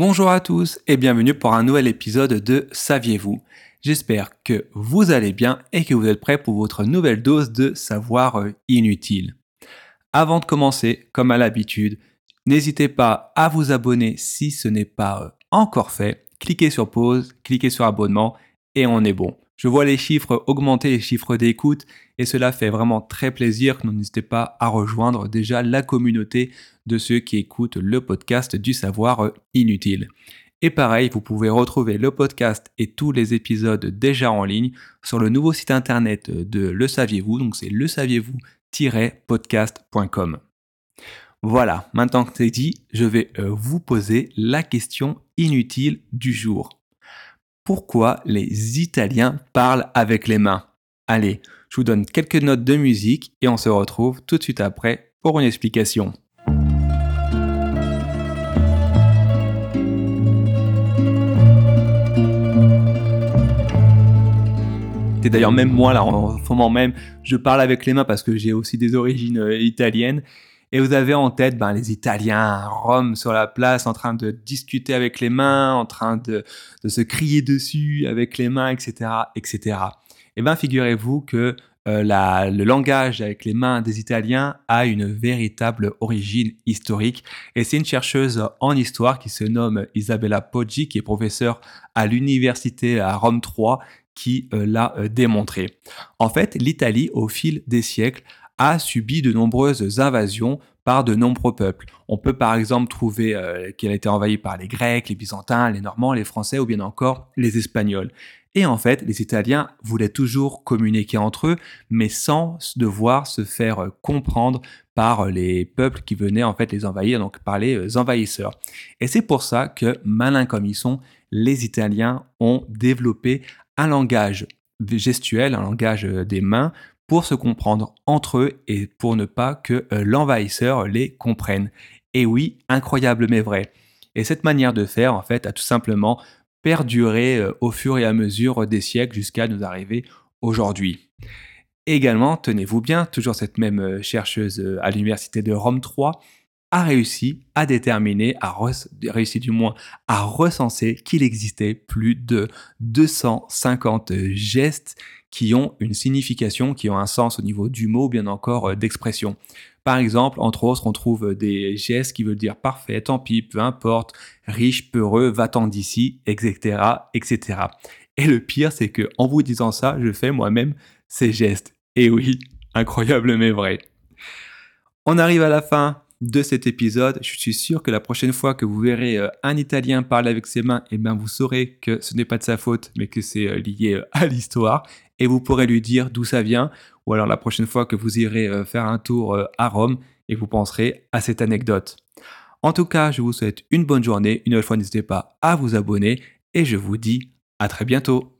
Bonjour à tous et bienvenue pour un nouvel épisode de Saviez-vous? J'espère que vous allez bien et que vous êtes prêts pour votre nouvelle dose de savoir euh, inutile. Avant de commencer, comme à l'habitude, n'hésitez pas à vous abonner si ce n'est pas euh, encore fait. Cliquez sur pause, cliquez sur abonnement et on est bon. Je vois les chiffres augmenter, les chiffres d'écoute, et cela fait vraiment très plaisir. N'hésitez pas à rejoindre déjà la communauté de ceux qui écoutent le podcast du savoir inutile. Et pareil, vous pouvez retrouver le podcast et tous les épisodes déjà en ligne sur le nouveau site internet de Le Saviez-vous, donc c'est le saviez-vous-podcast.com. Voilà, maintenant que c'est dit, je vais euh, vous poser la question inutile du jour pourquoi les Italiens parlent avec les mains. Allez, je vous donne quelques notes de musique et on se retrouve tout de suite après pour une explication. C'est d'ailleurs même moi là en ce moment même, je parle avec les mains parce que j'ai aussi des origines euh, italiennes et vous avez en tête ben, les Italiens à Rome sur la place en train de discuter avec les mains, en train de, se crier dessus avec les mains, etc. etc. Et bien figurez-vous que euh, le langage avec les mains des Italiens a une véritable origine historique. Et c'est une chercheuse en histoire qui se nomme Isabella Poggi, qui est professeure à l'université à Rome 3, qui euh, l'a euh, démontré. En fait, l'Italie, au fil des siècles, a subi de nombreuses invasions par de nombreux peuples. On peut par exemple trouver euh, qu'elle a été envahie par les Grecs, les Byzantins, les Normands, les Français ou bien encore les Espagnols. Et en fait, les Italiens voulaient toujours communiquer entre eux, mais sans devoir se faire euh, comprendre par euh, les peuples qui venaient en fait les envahir, donc par les envahisseurs. Et c'est pour ça que, malins comme ils sont, les Italiens ont développé un langage gestuel, un langage des mains, pour se comprendre entre eux et pour ne pas que euh, l'envahisseur les comprenne. Et oui, incroyable mais vrai. Et cette manière de faire, en fait, a tout simplement perduré euh, au fur et à mesure des siècles jusqu'à nous arriver aujourd'hui. Également, tenez-vous bien, toujours cette même euh, chercheuse à l'université de Rome 3 a réussi à déterminer, a réussi du moins à recenser qu'il existait plus de 250 gestes qui ont une signification, qui ont un sens au niveau du mot, bien encore euh, d'expression. Par exemple, entre autres, on trouve des gestes qui veulent dire parfait, tant pis, peu importe, riche, peureux, va-t'en d'ici, etc., etc. Et le pire, c'est que en vous disant ça, je fais moi-même ces gestes. Et oui, incroyable mais vrai. On arrive à la fin de cet épisode. Je suis sûr que la prochaine fois que vous verrez euh, un Italien parler avec ses mains, eh bien vous saurez que ce n'est pas de sa faute, mais que c'est euh, lié à l'histoire. Et vous pourrez lui dire d'où ça vient. Ou alors la prochaine fois que vous irez faire un tour à Rome, et vous penserez à cette anecdote. En tout cas, je vous souhaite une bonne journée. Une nouvelle fois, n'hésitez pas à vous abonner. Et je vous dis à très bientôt.